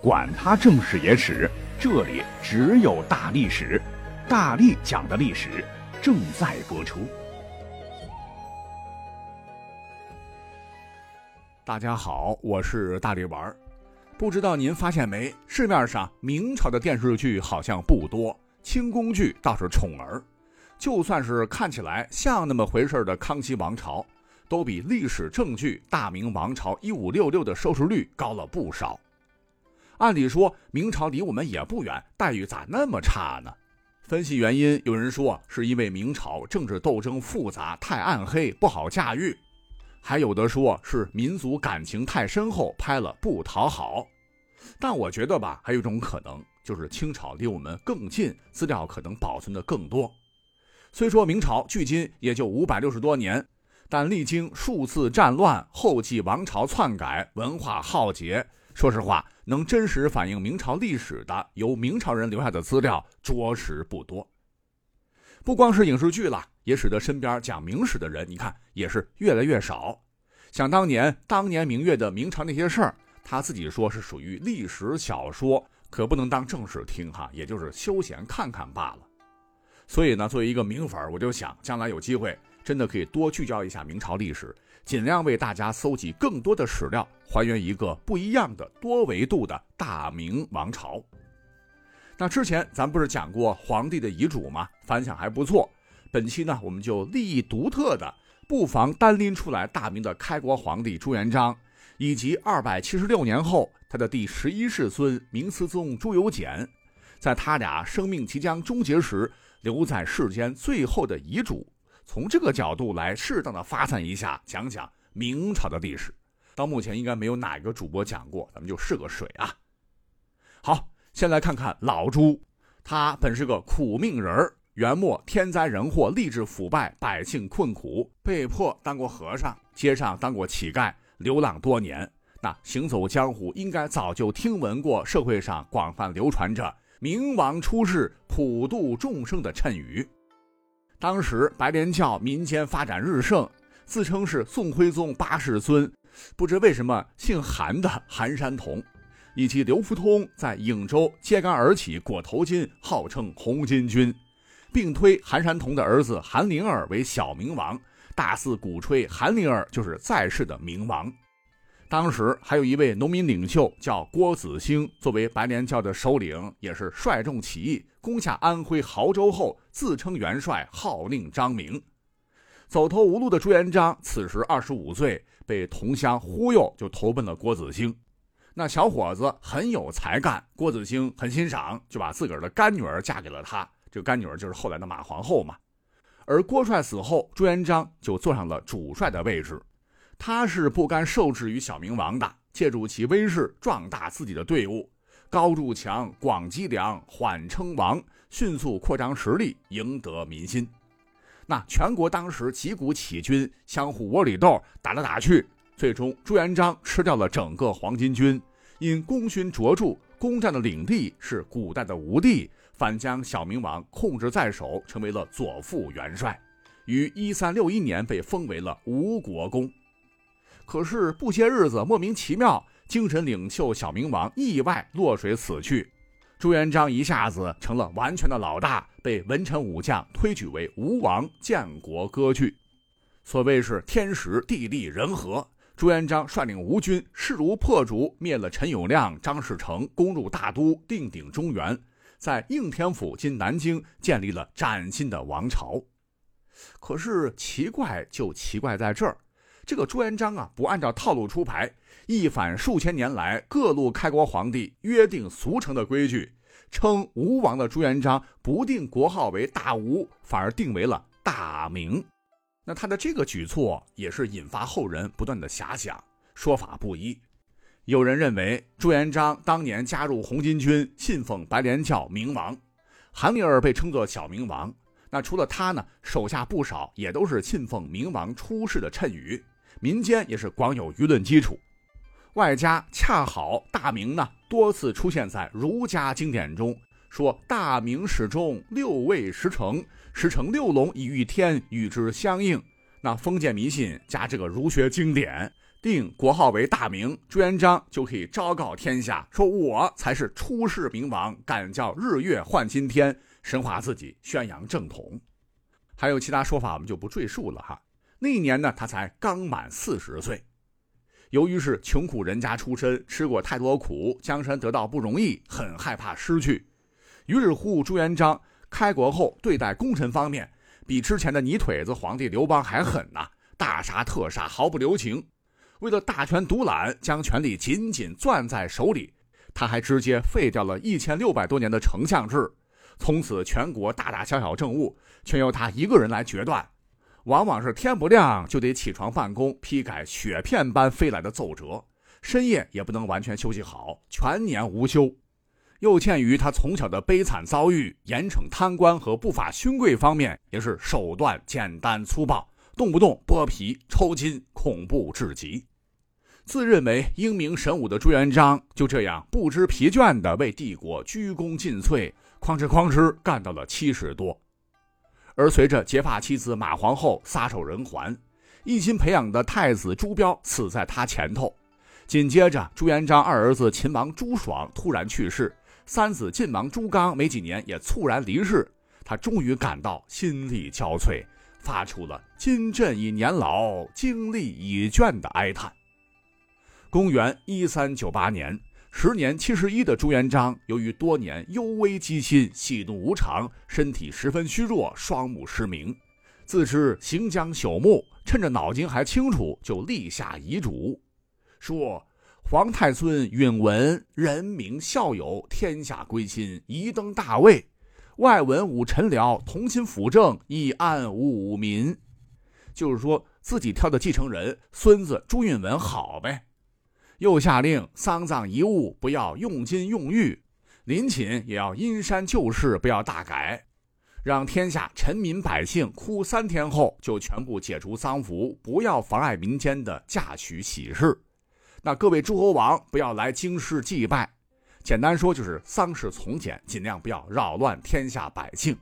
管他正史野史，这里只有大历史，大力讲的历史正在播出。大家好，我是大力丸儿。不知道您发现没，市面上明朝的电视剧好像不多，清宫剧倒是宠儿。就算是看起来像那么回事的康熙王朝，都比历史正剧《大明王朝一五六六》的收视率高了不少。按理说，明朝离我们也不远，待遇咋那么差呢？分析原因，有人说是因为明朝政治斗争复杂，太暗黑，不好驾驭；还有的说是民族感情太深厚，拍了不讨好。但我觉得吧，还有一种可能，就是清朝离我们更近，资料可能保存的更多。虽说明朝距今也就五百六十多年，但历经数次战乱、后继王朝篡改、文化浩劫，说实话。能真实反映明朝历史的，由明朝人留下的资料着实不多。不光是影视剧了，也使得身边讲明史的人，你看也是越来越少。想当年，当年明月的明朝那些事儿，他自己说是属于历史小说，可不能当正史听哈，也就是休闲看看罢了。所以呢，作为一个明粉，我就想将来有机会，真的可以多聚焦一下明朝历史。尽量为大家搜集更多的史料，还原一个不一样的多维度的大明王朝。那之前咱不是讲过皇帝的遗嘱吗？反响还不错。本期呢，我们就立意独特的，不妨单拎出来大明的开国皇帝朱元璋，以及二百七十六年后他的第十一世孙明思宗朱由检，在他俩生命即将终结时留在世间最后的遗嘱。从这个角度来适当的发散一下，讲讲明朝的历史。到目前应该没有哪个主播讲过，咱们就试个水啊。好，先来看看老朱，他本是个苦命人儿，元末天灾人祸，吏治腐败，百姓困苦，被迫当过和尚，街上当过乞丐，流浪多年。那行走江湖，应该早就听闻过社会上广泛流传着“明王出世，普度众生”的谶语。当时白莲教民间发展日盛，自称是宋徽宗八世孙，不知为什么姓韩的韩山童，以及刘福通在颍州揭竿而起裹头巾，号称红巾军，并推韩山童的儿子韩林儿为小明王，大肆鼓吹韩林儿就是在世的明王。当时还有一位农民领袖叫郭子兴，作为白莲教的首领，也是率众起义，攻下安徽亳州后，自称元帅，号令张明。走投无路的朱元璋此时二十五岁，被同乡忽悠，就投奔了郭子兴。那小伙子很有才干，郭子兴很欣赏，就把自个儿的干女儿嫁给了他。这个干女儿就是后来的马皇后嘛。而郭帅死后，朱元璋就坐上了主帅的位置。他是不甘受制于小明王的，借助其威势壮大自己的队伍，高筑墙，广积粮，缓称王，迅速扩张实力，赢得民心。那全国当时几股起义军相互窝里斗，打来打去，最终朱元璋吃掉了整个黄巾军，因功勋卓著，攻占的领地是古代的吴地，反将小明王控制在手，成为了左副元帅，于一三六一年被封为了吴国公。可是不些日子，莫名其妙，精神领袖小明王意外落水死去，朱元璋一下子成了完全的老大，被文臣武将推举为吴王，建国割据。所谓是天时地利人和，朱元璋率领吴军势如破竹，灭了陈友谅、张士诚，攻入大都，定鼎中原，在应天府（今南京）建立了崭新的王朝。可是奇怪就奇怪在这儿。这个朱元璋啊，不按照套路出牌，一反数千年来各路开国皇帝约定俗成的规矩，称吴王的朱元璋不定国号为大吴，反而定为了大明。那他的这个举措也是引发后人不断的遐想，说法不一。有人认为朱元璋当年加入红巾军，信奉白莲教，明王韩林儿被称作小明王。那除了他呢，手下不少也都是信奉明王出世的谶语。民间也是广有舆论基础，外加恰好大明呢多次出现在儒家经典中，说大明始终六位十成，十成六龙以御天，与之相应。那封建迷信加这个儒学经典，定国号为大明，朱元璋就可以昭告天下，说我才是出世明王，敢叫日月换今天，神化自己，宣扬正统。还有其他说法，我们就不赘述了哈。那一年呢，他才刚满四十岁。由于是穷苦人家出身，吃过太多苦，江山得到不容易，很害怕失去。于是乎，朱元璋开国后对待功臣方面，比之前的泥腿子皇帝刘邦还狠呐，大杀特杀，毫不留情。为了大权独揽，将权力紧紧攥在手里，他还直接废掉了一千六百多年的丞相制，从此全国大大小小政务全由他一个人来决断。往往是天不亮就得起床办公，批改雪片般飞来的奏折，深夜也不能完全休息好，全年无休。又鉴于他从小的悲惨遭遇，严惩贪官和不法勋贵方面也是手段简单粗暴，动不动剥皮抽筋，恐怖至极。自认为英明神武的朱元璋就这样不知疲倦地为帝国鞠躬尽瘁，哐哧哐哧干到了七十多。而随着结发妻子马皇后撒手人寰，一心培养的太子朱标死在他前头。紧接着，朱元璋二儿子秦王朱爽突然去世，三子晋王朱刚没几年也猝然离世。他终于感到心力交瘁，发出了“今朕已年老，精力已倦”的哀叹。公元一三九八年。时年七十一的朱元璋，由于多年忧危积心、喜怒无常，身体十分虚弱，双目失明，自知行将朽木，趁着脑筋还清楚，就立下遗嘱，说：“皇太孙允文，人民孝友，天下归心，宜登大位；外文武臣僚，同心辅政，以安武民。”就是说自己挑的继承人，孙子朱允文好呗。又下令丧葬遗物不要用金用玉，陵寝也要阴山旧事，不要大改，让天下臣民百姓哭三天后就全部解除丧服，不要妨碍民间的嫁娶喜事。那各位诸侯王不要来京师祭拜，简单说就是丧事从简，尽量不要扰乱天下百姓。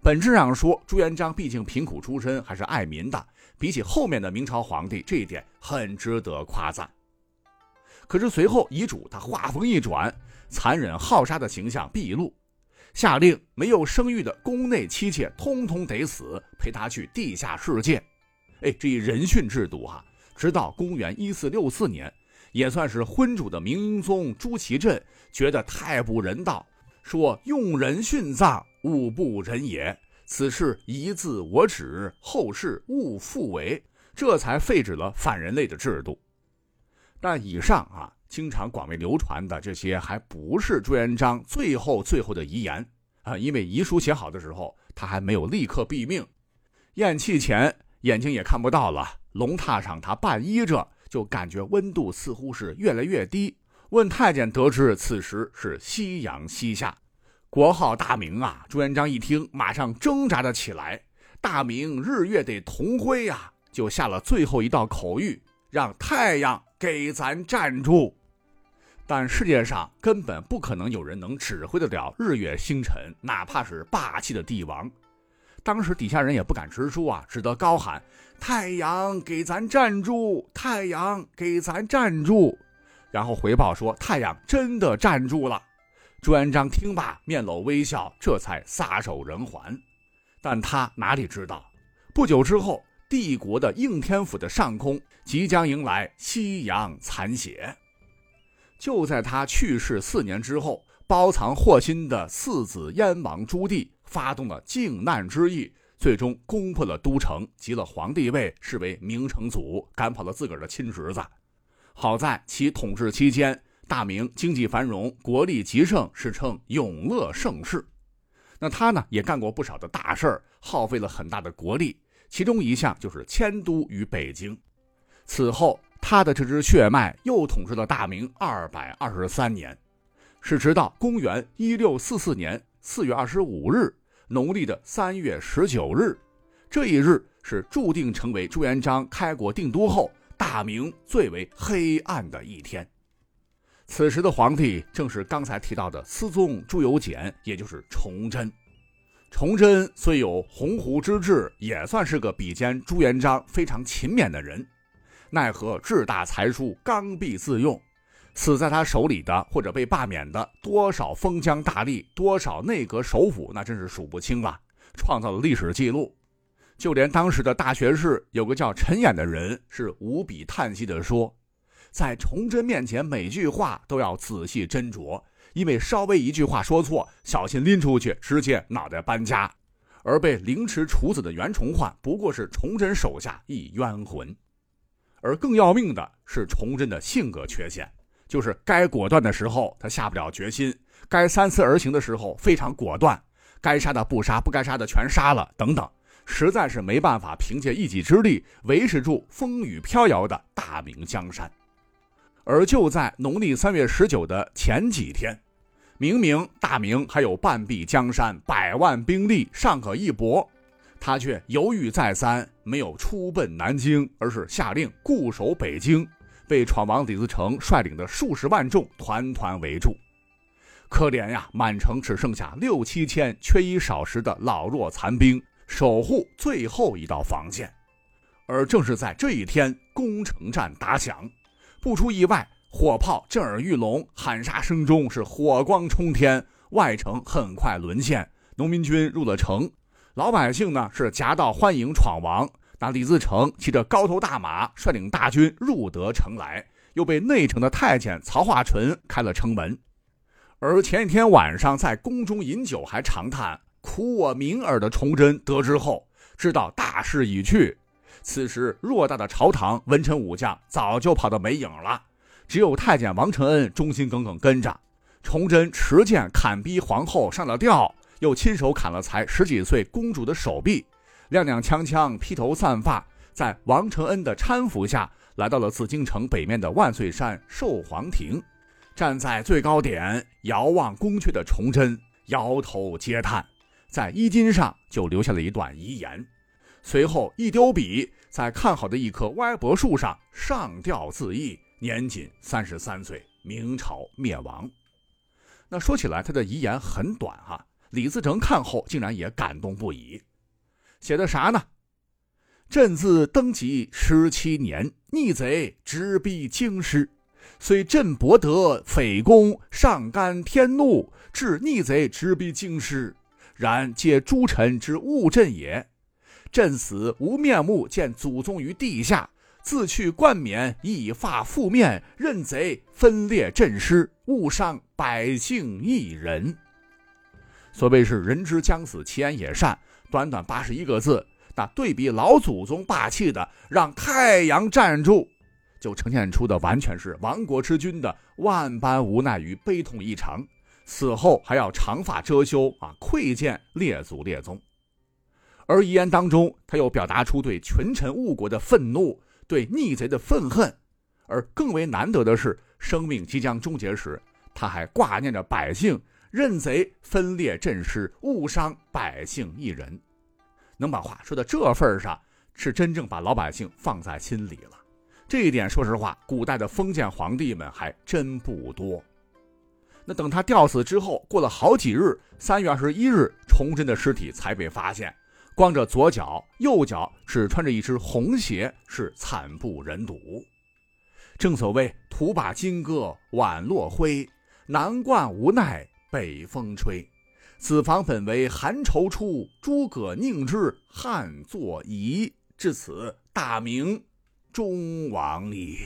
本质上说，朱元璋毕竟贫苦出身，还是爱民的，比起后面的明朝皇帝，这一点很值得夸赞。可是随后遗嘱他话锋一转，残忍好杀的形象毕露，下令没有生育的宫内妻妾通通得死，陪他去地下世界。哎，这一人殉制度哈，直到公元一四六四年，也算是昏主的明英宗朱祁镇觉得太不人道，说用人殉葬，物不仁也。此事一字我旨，后世勿复为，这才废止了反人类的制度。但以上啊，经常广为流传的这些，还不是朱元璋最后最后的遗言啊。因为遗书写好的时候，他还没有立刻毙命，咽气前眼睛也看不到了。龙榻上他半依着，就感觉温度似乎是越来越低。问太监，得知此时是夕阳西下，国号大明啊。朱元璋一听，马上挣扎了起来。大明日月得同辉呀，就下了最后一道口谕，让太阳。给咱站住！但世界上根本不可能有人能指挥得了日月星辰，哪怕是霸气的帝王。当时底下人也不敢直说啊，只得高喊：“太阳给咱站住！太阳给咱站住！”然后回报说：“太阳真的站住了。”朱元璋听罢，面露微笑，这才撒手人寰。但他哪里知道，不久之后。帝国的应天府的上空即将迎来夕阳残血。就在他去世四年之后，包藏祸心的四子燕王朱棣发动了靖难之役，最终攻破了都城，即了皇帝位，视为明成祖，赶跑了自个儿的亲侄子。好在其统治期间，大明经济繁荣，国力极盛，史称永乐盛世。那他呢，也干过不少的大事儿，耗费了很大的国力。其中一项就是迁都于北京。此后，他的这支血脉又统治了大明二百二十三年，是直到公元一六四四年四月二十五日，农历的三月十九日，这一日是注定成为朱元璋开国定都后大明最为黑暗的一天。此时的皇帝正是刚才提到的思宗朱由检，也就是崇祯。崇祯虽有鸿鹄之志，也算是个比肩朱元璋非常勤勉的人。奈何志大才疏，刚愎自用。死在他手里的，或者被罢免的，多少封疆大吏，多少内阁首辅，那真是数不清了，创造了历史记录。就连当时的大学士，有个叫陈演的人，是无比叹息地说：“在崇祯面前，每句话都要仔细斟酌，因为稍微一句话说错，小心拎出去，直接脑袋搬家。而被凌迟处死的袁崇焕，不过是崇祯手下一冤魂。而更要命的是崇祯的性格缺陷。”就是该果断的时候，他下不了决心；该三思而行的时候，非常果断；该杀的不杀，不该杀的全杀了，等等，实在是没办法凭借一己之力维持住风雨飘摇的大明江山。而就在农历三月十九的前几天，明明大明还有半壁江山、百万兵力尚可一搏，他却犹豫再三，没有出奔南京，而是下令固守北京。被闯王李自成率领的数十万众团团围住，可怜呀！满城只剩下六七千缺衣少食的老弱残兵守护最后一道防线。而正是在这一天，攻城战打响，不出意外，火炮震耳欲聋，喊杀声中是火光冲天，外城很快沦陷。农民军入了城，老百姓呢是夹道欢迎闯王。那李自成骑着高头大马，率领大军入得城来，又被内城的太监曹化淳开了城门。而前一天晚上在宫中饮酒，还长叹苦我明耳的崇祯得知后，知道大势已去。此时偌大的朝堂，文臣武将早就跑得没影了，只有太监王承恩忠心耿耿跟着。崇祯持剑砍逼皇后上了吊，又亲手砍了才十几岁公主的手臂。踉踉跄跄，披头散发，在王承恩的搀扶下，来到了紫禁城北面的万岁山寿皇亭。站在最高点，遥望宫阙的崇祯摇头嗟叹，在衣襟上就留下了一段遗言。随后一丢笔，在看好的一棵歪脖树上上吊自缢，年仅三十三岁，明朝灭亡。那说起来，他的遗言很短哈。李自成看后竟然也感动不已。写的啥呢？朕自登基十七年，逆贼直逼京师，虽朕博得匪功，上甘天怒，致逆贼直逼京师，然皆诸臣之误朕也。朕死无面目见祖宗于地下，自去冠冕，以发覆面，任贼分裂朕师，误伤百姓一人。所谓是人之将死，其言也善。短短八十一个字，那对比老祖宗霸气的让太阳站住，就呈现出的完全是亡国之君的万般无奈与悲痛异常。死后还要长发遮羞啊，窥见列祖列宗。而遗言当中，他又表达出对群臣误国的愤怒，对逆贼的愤恨。而更为难得的是，生命即将终结时，他还挂念着百姓。任贼分裂阵势，误伤百姓一人，能把话说到这份上，是真正把老百姓放在心里了。这一点，说实话，古代的封建皇帝们还真不多。那等他吊死之后，过了好几日，三月二十一日，崇祯的尸体才被发现，光着左脚，右脚只穿着一只红鞋，是惨不忍睹。正所谓“土把金戈挽落灰，南冠无奈”。北风吹，此房本为寒愁出，诸葛宁之汉作揖。至此，大明终亡矣。